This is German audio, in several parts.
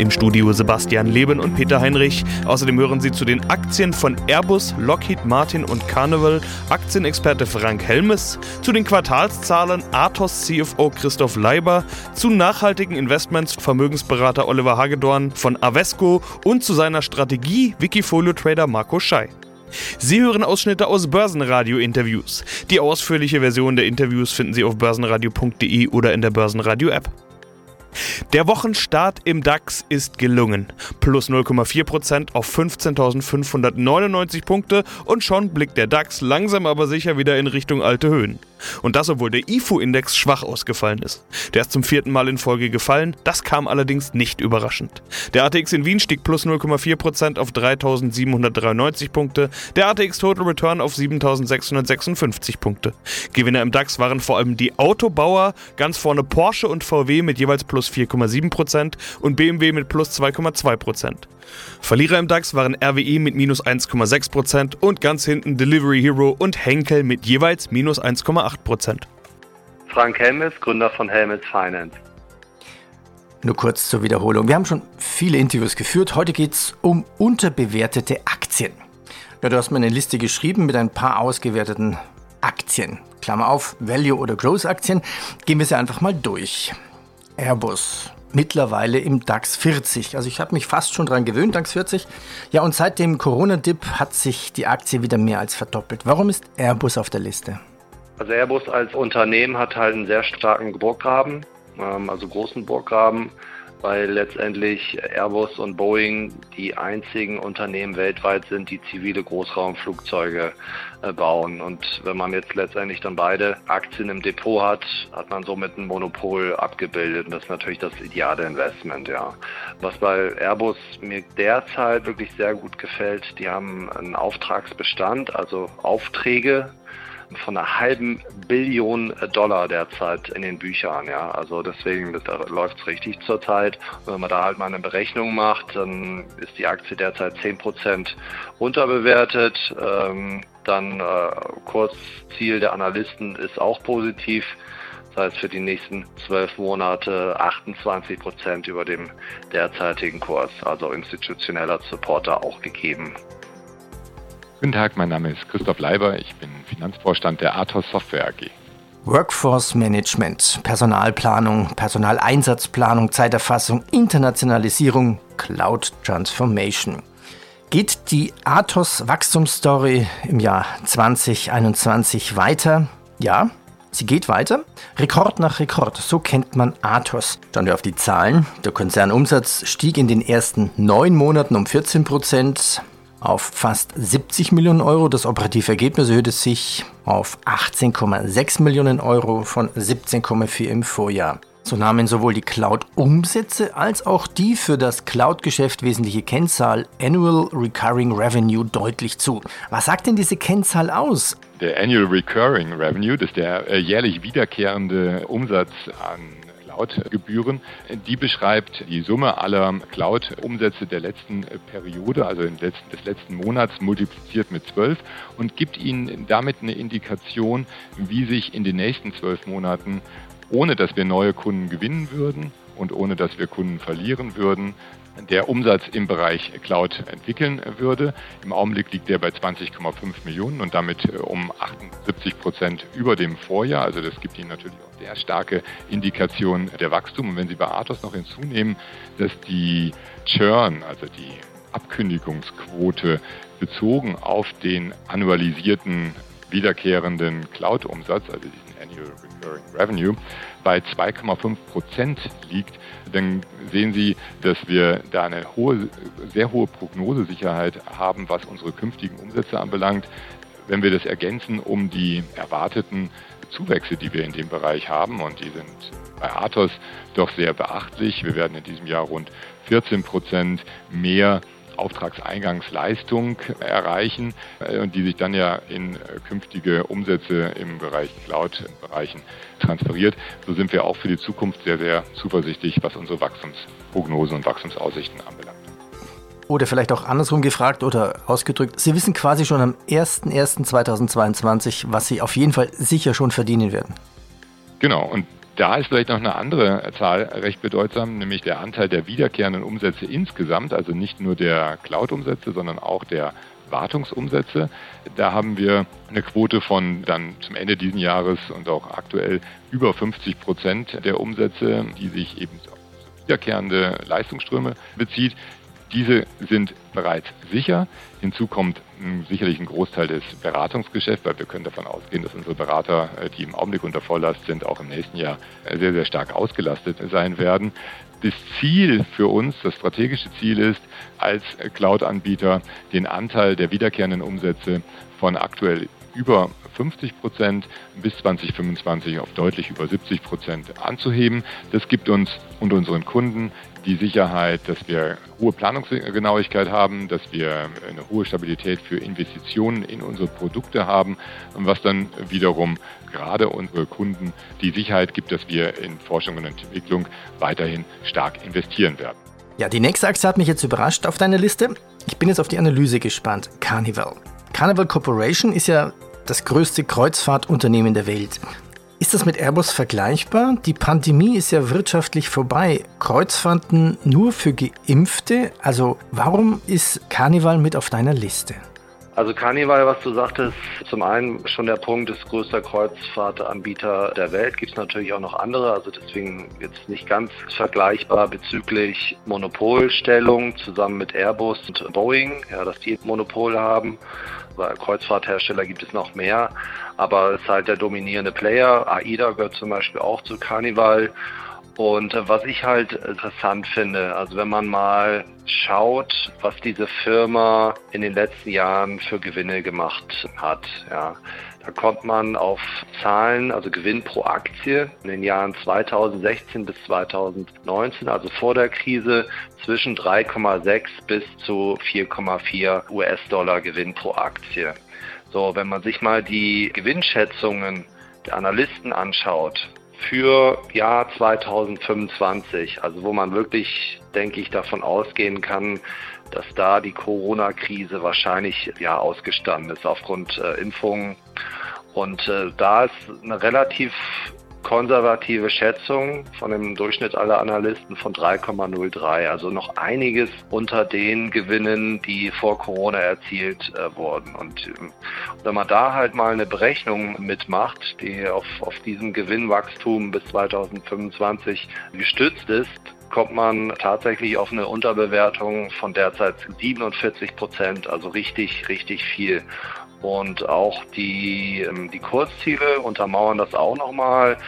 Im Studio Sebastian Leben und Peter Heinrich. Außerdem hören Sie zu den Aktien von Airbus, Lockheed Martin und Carnival Aktienexperte Frank Helmes, zu den Quartalszahlen Athos CFO Christoph Leiber, zu nachhaltigen Investments Vermögensberater Oliver Hagedorn von Avesco und zu seiner Strategie Wikifolio Trader Marco Schei. Sie hören Ausschnitte aus Börsenradio-Interviews. Die ausführliche Version der Interviews finden Sie auf börsenradio.de oder in der Börsenradio-App. Der Wochenstart im DAX ist gelungen. Plus 0,4% auf 15.599 Punkte und schon blickt der DAX langsam aber sicher wieder in Richtung alte Höhen. Und das, obwohl der IFO-Index schwach ausgefallen ist. Der ist zum vierten Mal in Folge gefallen, das kam allerdings nicht überraschend. Der ATX in Wien stieg plus 0,4% auf 3.793 Punkte, der ATX Total Return auf 7.656 Punkte. Gewinner im DAX waren vor allem die Autobauer, ganz vorne Porsche und VW mit jeweils plus 4,7% und BMW mit plus 2,2%. Verlierer im DAX waren RWE mit minus 1,6% und ganz hinten Delivery Hero und Henkel mit jeweils minus 1,8%. Frank Helmes, Gründer von Helmes Finance. Nur kurz zur Wiederholung. Wir haben schon viele Interviews geführt. Heute geht es um unterbewertete Aktien. Ja, du hast mir eine Liste geschrieben mit ein paar ausgewerteten Aktien. Klammer auf, Value- oder Growth-Aktien. Gehen wir sie einfach mal durch. Airbus, mittlerweile im DAX 40. Also ich habe mich fast schon dran gewöhnt, DAX 40. Ja, und seit dem Corona-Dip hat sich die Aktie wieder mehr als verdoppelt. Warum ist Airbus auf der Liste? Also Airbus als Unternehmen hat halt einen sehr starken Burggraben, ähm, also großen Burggraben weil letztendlich Airbus und Boeing die einzigen Unternehmen weltweit sind, die zivile Großraumflugzeuge äh, bauen. Und wenn man jetzt letztendlich dann beide Aktien im Depot hat, hat man somit ein Monopol abgebildet. Und das ist natürlich das ideale Investment, ja. Was bei Airbus mir derzeit wirklich sehr gut gefällt, die haben einen Auftragsbestand, also Aufträge von einer halben Billion Dollar derzeit in den Büchern. Ja, also deswegen läuft es richtig zurzeit. Wenn man da halt mal eine Berechnung macht, dann ist die Aktie derzeit 10% unterbewertet. Ähm, dann äh, Kursziel der Analysten ist auch positiv. Das heißt für die nächsten zwölf Monate 28 Prozent über dem derzeitigen Kurs, also institutioneller Supporter auch gegeben. Guten Tag, mein Name ist Christoph Leiber, ich bin Finanzvorstand der Athos Software AG. Workforce Management, Personalplanung, Personaleinsatzplanung, Zeiterfassung, Internationalisierung, Cloud Transformation. Geht die Athos Wachstumsstory im Jahr 2021 weiter? Ja, sie geht weiter. Rekord nach Rekord, so kennt man Athos. Schauen wir auf die Zahlen. Der Konzernumsatz stieg in den ersten neun Monaten um 14 Prozent auf fast 70 Millionen Euro. Das operative Ergebnis erhöhte sich auf 18,6 Millionen Euro von 17,4 im Vorjahr. So nahmen sowohl die Cloud-Umsätze als auch die für das Cloud-Geschäft wesentliche Kennzahl Annual Recurring Revenue deutlich zu. Was sagt denn diese Kennzahl aus? Der Annual Recurring Revenue, das ist der äh, jährlich wiederkehrende Umsatz an Cloud-Gebühren. Die beschreibt die Summe aller Cloud-Umsätze der letzten Periode, also des letzten Monats, multipliziert mit 12 und gibt Ihnen damit eine Indikation, wie sich in den nächsten zwölf Monaten, ohne dass wir neue Kunden gewinnen würden und ohne dass wir Kunden verlieren würden, der Umsatz im Bereich Cloud entwickeln würde. Im Augenblick liegt der bei 20,5 Millionen und damit äh, um 78 Prozent über dem Vorjahr. Also das gibt Ihnen natürlich auch sehr starke Indikation der Wachstum. Und wenn Sie bei Athos noch hinzunehmen, dass die Churn, also die Abkündigungsquote bezogen auf den annualisierten wiederkehrenden Cloud-Umsatz, also diesen Annual Recurring Revenue, bei 2,5 Prozent liegt, dann sehen Sie, dass wir da eine hohe, sehr hohe Prognosesicherheit haben, was unsere künftigen Umsätze anbelangt. Wenn wir das ergänzen um die erwarteten Zuwächse, die wir in dem Bereich haben, und die sind bei Athos doch sehr beachtlich. Wir werden in diesem Jahr rund 14 Prozent mehr Auftragseingangsleistung erreichen und die sich dann ja in künftige Umsätze im Bereich Cloud-Bereichen transferiert. So sind wir auch für die Zukunft sehr, sehr zuversichtlich, was unsere Wachstumsprognosen und Wachstumsaussichten anbelangt. Oder vielleicht auch andersrum gefragt oder ausgedrückt, Sie wissen quasi schon am 01.01.2022, was Sie auf jeden Fall sicher schon verdienen werden. Genau, und da ist vielleicht noch eine andere Zahl recht bedeutsam, nämlich der Anteil der wiederkehrenden Umsätze insgesamt, also nicht nur der Cloud-Umsätze, sondern auch der Wartungsumsätze. Da haben wir eine Quote von dann zum Ende dieses Jahres und auch aktuell über 50 Prozent der Umsätze, die sich eben auf wiederkehrende Leistungsströme bezieht. Diese sind bereits sicher. Hinzu kommt sicherlich ein Großteil des Beratungsgeschäfts, weil wir können davon ausgehen, dass unsere Berater, äh, die im Augenblick unter Volllast sind, auch im nächsten Jahr äh, sehr, sehr stark ausgelastet sein werden. Das Ziel für uns, das strategische Ziel ist, als Cloud-Anbieter den Anteil der wiederkehrenden Umsätze von aktuell über 50 Prozent bis 2025 auf deutlich über 70 Prozent anzuheben. Das gibt uns und unseren Kunden die Sicherheit, dass wir hohe Planungsgenauigkeit haben, dass wir eine hohe Stabilität für Investitionen in unsere Produkte haben, was dann wiederum gerade unsere Kunden die Sicherheit gibt, dass wir in Forschung und Entwicklung weiterhin stark investieren werden. Ja, die nächste Aktie hat mich jetzt überrascht auf deiner Liste. Ich bin jetzt auf die Analyse gespannt. Carnival. Carnival Corporation ist ja das größte Kreuzfahrtunternehmen der Welt. Ist das mit Airbus vergleichbar? Die Pandemie ist ja wirtschaftlich vorbei. Kreuzfahrten nur für Geimpfte? Also warum ist Carnival mit auf deiner Liste? Also Carnival, was du sagtest, zum einen schon der Punkt, ist größter Kreuzfahrtanbieter der Welt. Gibt es natürlich auch noch andere, also deswegen jetzt nicht ganz vergleichbar bezüglich Monopolstellung zusammen mit Airbus und Boeing, ja, dass die Monopol haben. Bei Kreuzfahrthersteller gibt es noch mehr, aber es ist halt der dominierende Player. AIDA gehört zum Beispiel auch zu Carnival. Und äh, was ich halt interessant finde, also wenn man mal schaut, was diese Firma in den letzten Jahren für Gewinne gemacht hat, ja, da kommt man auf Zahlen, also Gewinn pro Aktie in den Jahren 2016 bis 2019, also vor der Krise, zwischen 3,6 bis zu 4,4 US-Dollar Gewinn pro Aktie. So, wenn man sich mal die Gewinnschätzungen der Analysten anschaut, für Jahr 2025, also wo man wirklich, denke ich, davon ausgehen kann, dass da die Corona-Krise wahrscheinlich ja ausgestanden ist aufgrund äh, Impfungen. Und äh, da ist eine relativ konservative Schätzung von dem Durchschnitt aller Analysten von 3,03, also noch einiges unter den Gewinnen, die vor Corona erzielt äh, wurden. Und äh, wenn man da halt mal eine Berechnung mitmacht, die auf, auf diesem Gewinnwachstum bis 2025 gestützt ist, kommt man tatsächlich auf eine Unterbewertung von derzeit 47 Prozent, also richtig, richtig viel. Und auch die, ähm, die Kursziele untermauern das auch nochmal.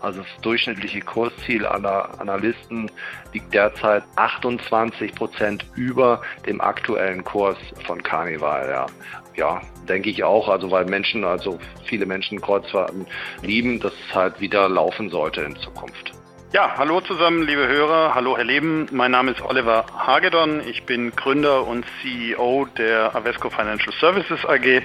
Also das durchschnittliche Kursziel aller Analysten liegt derzeit 28 Prozent über dem aktuellen Kurs von Carnival. Ja. ja, denke ich auch. Also weil Menschen, also viele Menschen Kreuzfahrten lieben, dass es halt wieder laufen sollte in Zukunft. Ja, hallo zusammen, liebe Hörer. Hallo, Herr Leben. Mein Name ist Oliver Hagedorn. Ich bin Gründer und CEO der Avesco Financial Services AG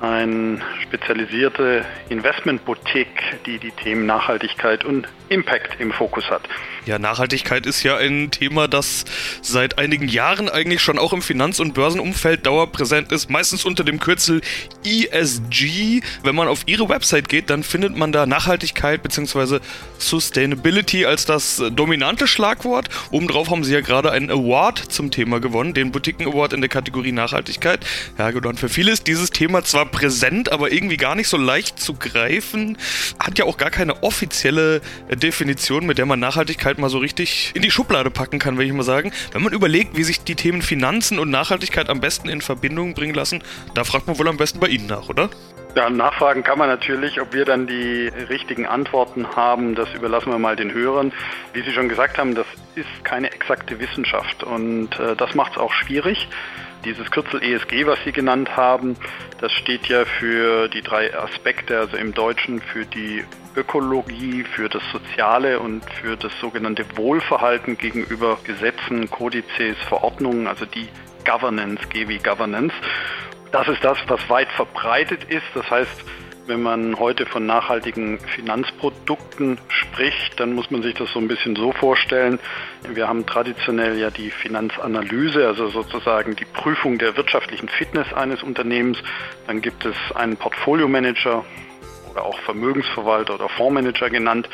eine spezialisierte Investmentboutique, die die Themen Nachhaltigkeit und Impact im Fokus hat. Ja, Nachhaltigkeit ist ja ein Thema, das seit einigen Jahren eigentlich schon auch im Finanz- und Börsenumfeld dauerpräsent ist, meistens unter dem Kürzel ESG. Wenn man auf ihre Website geht, dann findet man da Nachhaltigkeit bzw. Sustainability als das dominante Schlagwort. Obendrauf haben sie ja gerade einen Award zum Thema gewonnen, den Boutiquen Award in der Kategorie Nachhaltigkeit. Ja, genau. Und für viele ist dieses Thema zwar präsent, aber irgendwie gar nicht so leicht zu greifen. Hat ja auch gar keine offizielle Definition, mit der man Nachhaltigkeit mal so richtig in die Schublade packen kann, will ich mal sagen. Wenn man überlegt, wie sich die Themen Finanzen und Nachhaltigkeit am besten in Verbindung bringen lassen, da fragt man wohl am besten bei Ihnen nach, oder? Ja, nachfragen kann man natürlich, ob wir dann die richtigen Antworten haben, das überlassen wir mal den Hörern. Wie Sie schon gesagt haben, das ist keine exakte Wissenschaft und äh, das macht es auch schwierig. Dieses Kürzel ESG, was Sie genannt haben, das steht ja für die drei Aspekte, also im Deutschen für die Ökologie, für das Soziale und für das sogenannte Wohlverhalten gegenüber Gesetzen, Kodizes, Verordnungen, also die Governance, G wie Governance. Das ist das, was weit verbreitet ist. Das heißt, wenn man heute von nachhaltigen Finanzprodukten spricht, dann muss man sich das so ein bisschen so vorstellen. Wir haben traditionell ja die Finanzanalyse, also sozusagen die Prüfung der wirtschaftlichen Fitness eines Unternehmens. Dann gibt es einen Portfolio-Manager oder auch Vermögensverwalter oder Fondsmanager genannt.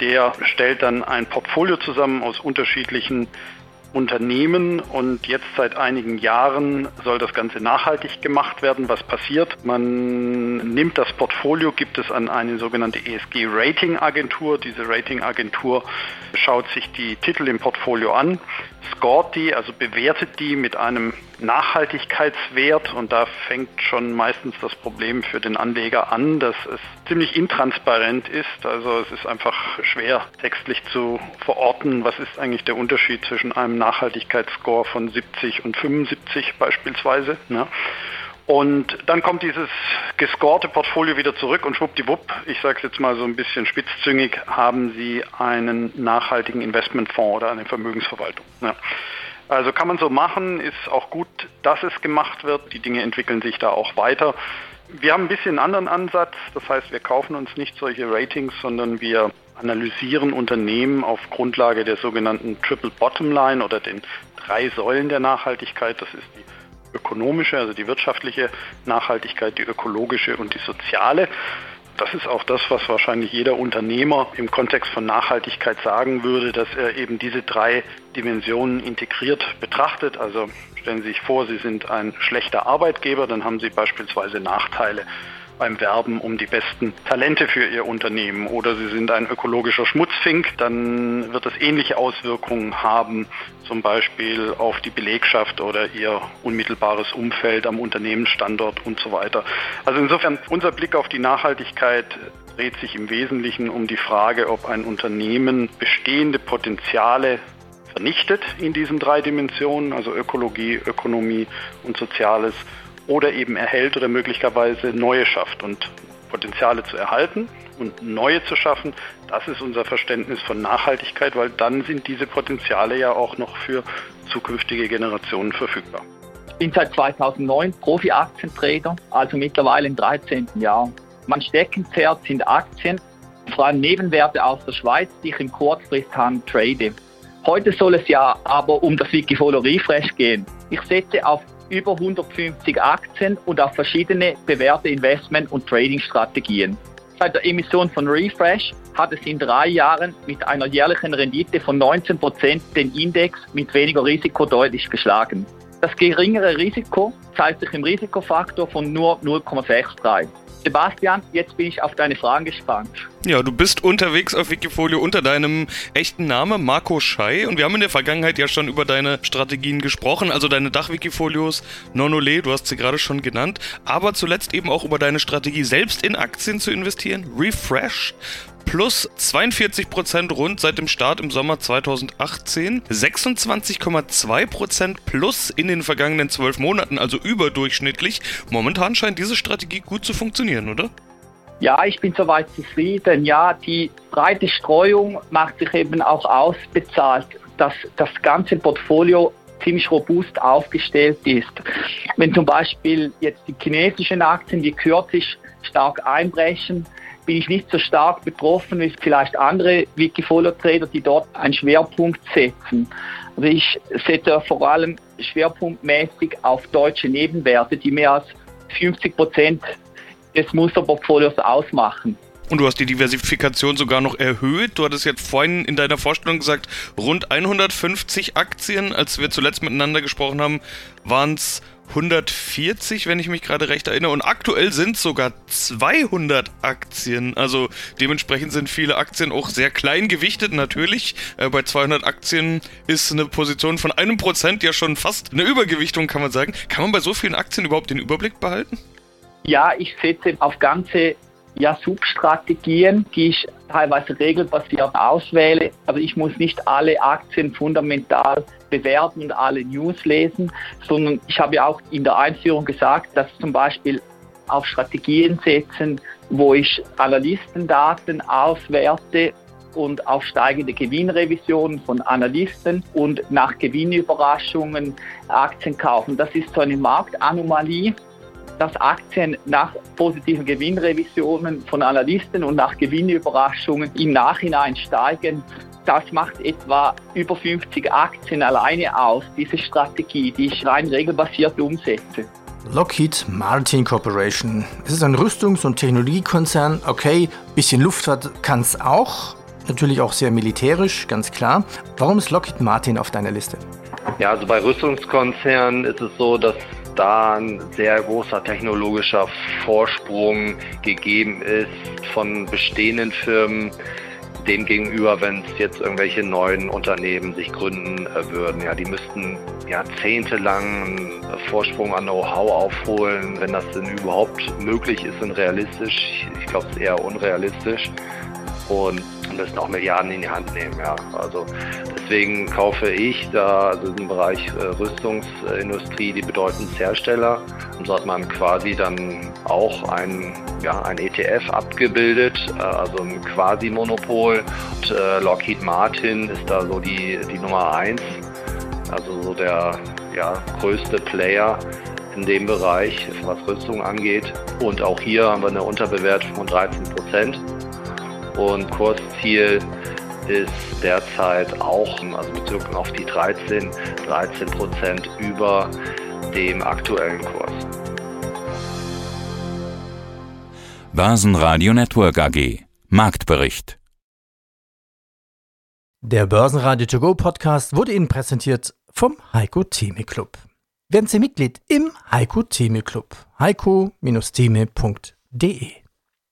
Der stellt dann ein Portfolio zusammen aus unterschiedlichen Unternehmen und jetzt seit einigen Jahren soll das Ganze nachhaltig gemacht werden. Was passiert? Man nimmt das Portfolio, gibt es an eine sogenannte ESG Rating Agentur. Diese Rating Agentur schaut sich die Titel im Portfolio an, scoret die, also bewertet die mit einem Nachhaltigkeitswert und da fängt schon meistens das Problem für den Anleger an, dass es ziemlich intransparent ist. Also es ist einfach schwer textlich zu verorten, was ist eigentlich der Unterschied zwischen einem Nachhaltigkeitsscore von 70 und 75 beispielsweise. Ne? Und dann kommt dieses gescorte Portfolio wieder zurück und schwuppdiwupp, ich sage es jetzt mal so ein bisschen spitzzüngig, haben Sie einen nachhaltigen Investmentfonds oder eine Vermögensverwaltung. Ja. Also kann man so machen, ist auch gut, dass es gemacht wird. Die Dinge entwickeln sich da auch weiter. Wir haben ein bisschen einen anderen Ansatz. Das heißt, wir kaufen uns nicht solche Ratings, sondern wir analysieren Unternehmen auf Grundlage der sogenannten Triple Bottom Line oder den drei Säulen der Nachhaltigkeit. Das ist die ökonomische, also die wirtschaftliche Nachhaltigkeit, die ökologische und die soziale. Das ist auch das, was wahrscheinlich jeder Unternehmer im Kontext von Nachhaltigkeit sagen würde, dass er eben diese drei Dimensionen integriert betrachtet. Also stellen Sie sich vor, Sie sind ein schlechter Arbeitgeber, dann haben Sie beispielsweise Nachteile beim Werben um die besten Talente für Ihr Unternehmen oder Sie sind ein ökologischer Schmutzfink, dann wird das ähnliche Auswirkungen haben, zum Beispiel auf die Belegschaft oder Ihr unmittelbares Umfeld am Unternehmensstandort und so weiter. Also insofern unser Blick auf die Nachhaltigkeit dreht sich im Wesentlichen um die Frage, ob ein Unternehmen bestehende Potenziale vernichtet in diesen drei Dimensionen, also Ökologie, Ökonomie und Soziales oder eben erhält oder möglicherweise neue schafft. Und Potenziale zu erhalten und neue zu schaffen, das ist unser Verständnis von Nachhaltigkeit, weil dann sind diese Potenziale ja auch noch für zukünftige Generationen verfügbar. Ich bin seit 2009 Profi-Aktientrader, also mittlerweile im 13. Jahr. Mein Steckenpferd sind Aktien, vor allem Nebenwerte aus der Schweiz, die ich im Kurzfristhandel trade. Heute soll es ja aber um das Wikifolio Refresh gehen. Ich setze auf über 150 Aktien und auf verschiedene bewährte Investment- und Trading-Strategien. Seit der Emission von Refresh hat es in drei Jahren mit einer jährlichen Rendite von 19 Prozent den Index mit weniger Risiko deutlich geschlagen. Das geringere Risiko zeigt sich im Risikofaktor von nur 0,63. Sebastian, jetzt bin ich auf deine Fragen gespannt. Ja, du bist unterwegs auf Wikifolio unter deinem echten Namen, Marco Schei. Und wir haben in der Vergangenheit ja schon über deine Strategien gesprochen, also deine Dach-Wikifolios, Nonole, du hast sie gerade schon genannt, aber zuletzt eben auch über deine Strategie, selbst in Aktien zu investieren, Refresh plus 42% rund seit dem Start im Sommer 2018, 26,2% plus in den vergangenen zwölf Monaten, also überdurchschnittlich. Momentan scheint diese Strategie gut zu funktionieren, oder? Ja, ich bin soweit zufrieden. Ja, die breite Streuung macht sich eben auch ausbezahlt, dass das ganze Portfolio ziemlich robust aufgestellt ist. Wenn zum Beispiel jetzt die chinesischen Aktien, die kürzlich stark einbrechen, bin ich nicht so stark betroffen wie vielleicht andere Wikifolio-Trader, die dort einen Schwerpunkt setzen. Also ich setze vor allem schwerpunktmäßig auf deutsche Nebenwerte, die mehr als 50 Prozent des Musterportfolios ausmachen. Und du hast die Diversifikation sogar noch erhöht. Du hattest jetzt vorhin in deiner Vorstellung gesagt, rund 150 Aktien. Als wir zuletzt miteinander gesprochen haben, waren es 140, wenn ich mich gerade recht erinnere. Und aktuell sind es sogar 200 Aktien. Also dementsprechend sind viele Aktien auch sehr klein gewichtet, natürlich. Äh, bei 200 Aktien ist eine Position von einem Prozent ja schon fast eine Übergewichtung, kann man sagen. Kann man bei so vielen Aktien überhaupt den Überblick behalten? Ja, ich setze auf ganze ja, Substrategien, die ich teilweise regelbasiert auswähle. Also ich muss nicht alle Aktien fundamental bewerten und alle News lesen, sondern ich habe ja auch in der Einführung gesagt, dass zum Beispiel auf Strategien setzen, wo ich Analystendaten auswerte und auf steigende Gewinnrevisionen von Analysten und nach Gewinnüberraschungen Aktien kaufen. Das ist so eine Marktanomalie, dass Aktien nach positiven Gewinnrevisionen von Analysten und nach Gewinnüberraschungen im Nachhinein steigen. Das macht etwa über 50 Aktien alleine aus, diese Strategie, die ich rein regelbasiert umsetze. Lockheed Martin Corporation. Es ist ein Rüstungs- und Technologiekonzern. Okay, bisschen Luftfahrt kann es auch. Natürlich auch sehr militärisch, ganz klar. Warum ist Lockheed Martin auf deiner Liste? Ja, also bei Rüstungskonzernen ist es so, dass da ein sehr großer technologischer Vorsprung gegeben ist von bestehenden Firmen demgegenüber, wenn es jetzt irgendwelche neuen Unternehmen sich gründen äh, würden. Ja, die müssten jahrzehntelang einen Vorsprung an Know-how aufholen, wenn das denn überhaupt möglich ist und realistisch. Ich glaube, es ist eher unrealistisch und müssen auch Milliarden in die Hand nehmen. Ja. Also deswegen kaufe ich da also im Bereich äh, Rüstungsindustrie die bedeutendsten Hersteller und so hat man quasi dann auch ein, ja, ein ETF abgebildet, äh, also ein Quasi-Monopol. Und äh, Lockheed Martin ist da so die, die Nummer eins, also so der ja, größte Player in dem Bereich, was Rüstung angeht. Und auch hier haben wir eine Unterbewertung von 13 Prozent. Und Kursziel ist derzeit auch, also bezogen auf die 13, 13 Prozent über dem aktuellen Kurs. Börsenradio Network AG Marktbericht Der Börsenradio To Go Podcast wurde Ihnen präsentiert vom Heiko Theme Club. Werden Sie Mitglied im Heiko Theme Club. heiko-theme.de